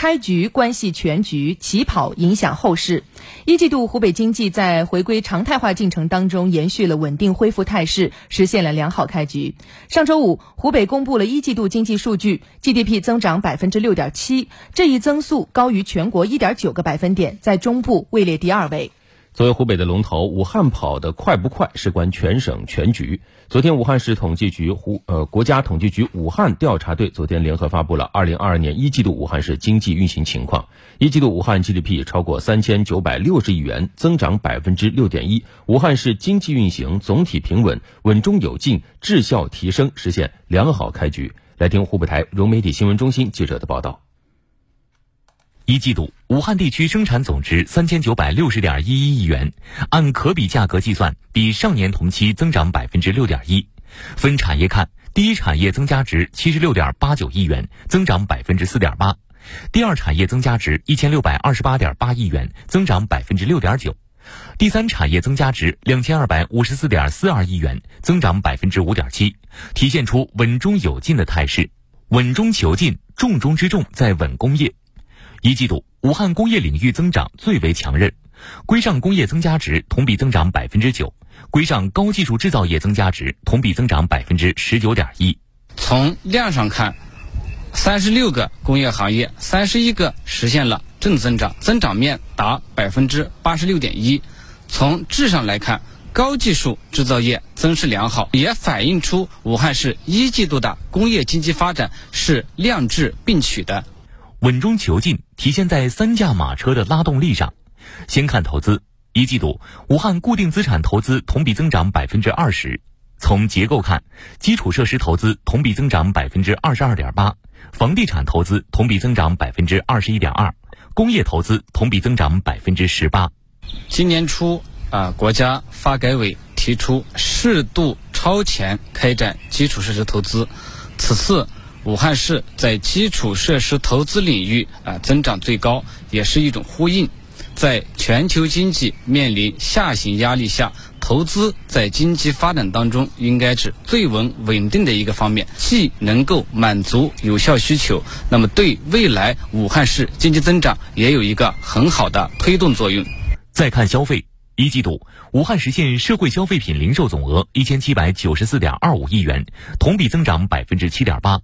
开局关系全局，起跑影响后市。一季度湖北经济在回归常态化进程当中延续了稳定恢复态势，实现了良好开局。上周五，湖北公布了一季度经济数据，GDP 增长百分之六点七，这一增速高于全国一点九个百分点，在中部位列第二位。作为湖北的龙头，武汉跑得快不快，事关全省全局。昨天，武汉市统计局湖呃国家统计局武汉调查队昨天联合发布了二零二二年一季度武汉市经济运行情况。一季度武汉 GDP 超过三千九百六十亿元，增长百分之六点一。武汉市经济运行总体平稳，稳中有进，质效提升，实现良好开局。来听湖北台融媒体新闻中心记者的报道。一季度，武汉地区生产总值三千九百六十点一一亿元，按可比价格计算，比上年同期增长百分之六点一。分产业看，第一产业增加值七十六点八九亿元，增长百分之四点八；第二产业增加值一千六百二十八点八亿元，增长百分之六点九；第三产业增加值两千二百五十四点四二亿元，增长百分之五点七，体现出稳中有进的态势。稳中求进，重中之重在稳工业。一季度，武汉工业领域增长最为强韧，规上工业增加值同比增长百分之九，规上高技术制造业增加值同比增长百分之十九点一。从量上看，三十六个工业行业，三十一个实现了正增长，增长面达百分之八十六点一。从质上来看，高技术制造业增势良好，也反映出武汉市一季度的工业经济发展是量质并取的。稳中求进体现在三驾马车的拉动力上。先看投资，一季度武汉固定资产投资同比增长百分之二十。从结构看，基础设施投资同比增长百分之二十二点八，房地产投资同比增长百分之二十一点二，工业投资同比增长百分之十八。今年初啊，国家发改委提出适度超前开展基础设施投资，此次。武汉市在基础设施投资领域啊增长最高，也是一种呼应。在全球经济面临下行压力下，投资在经济发展当中应该是最稳稳定的一个方面，既能够满足有效需求，那么对未来武汉市经济增长也有一个很好的推动作用。再看消费，一季度武汉实现社会消费品零售总额一千七百九十四点二五亿元，同比增长百分之七点八。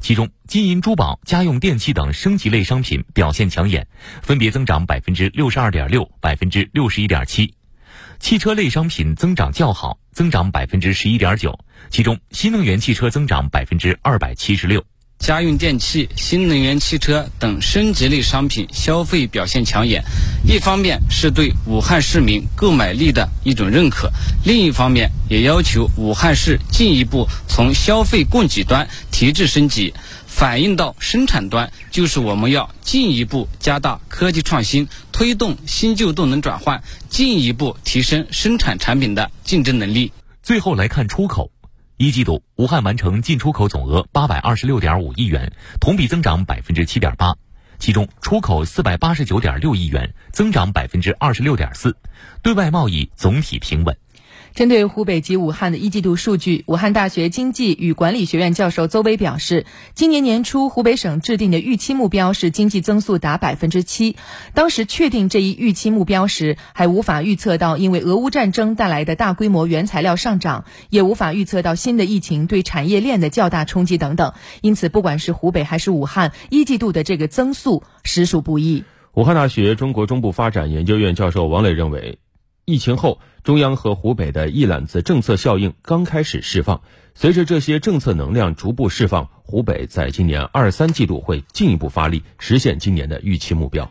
其中，金银珠宝、家用电器等升级类商品表现抢眼，分别增长百分之六十二点六、百分之六十一点七；汽车类商品增长较好，增长百分之十一点九，其中新能源汽车增长百分之二百七十六。家用电器、新能源汽车等升级类商品消费表现抢眼，一方面是对武汉市民购买力的一种认可，另一方面也要求武汉市进一步从消费供给端提质升级，反映到生产端，就是我们要进一步加大科技创新，推动新旧动能转换，进一步提升生产产品的竞争能力。最后来看出口。一季度，武汉完成进出口总额八百二十六点五亿元，同比增长百分之七点八，其中出口四百八十九点六亿元，增长百分之二十六点四，对外贸易总体平稳。针对湖北及武汉的一季度数据，武汉大学经济与管理学院教授邹威表示，今年年初湖北省制定的预期目标是经济增速达百分之七。当时确定这一预期目标时，还无法预测到因为俄乌战争带来的大规模原材料上涨，也无法预测到新的疫情对产业链的较大冲击等等。因此，不管是湖北还是武汉，一季度的这个增速实属不易。武汉大学中国中部发展研究院教授王磊认为。疫情后，中央和湖北的一揽子政策效应刚开始释放。随着这些政策能量逐步释放，湖北在今年二三季度会进一步发力，实现今年的预期目标。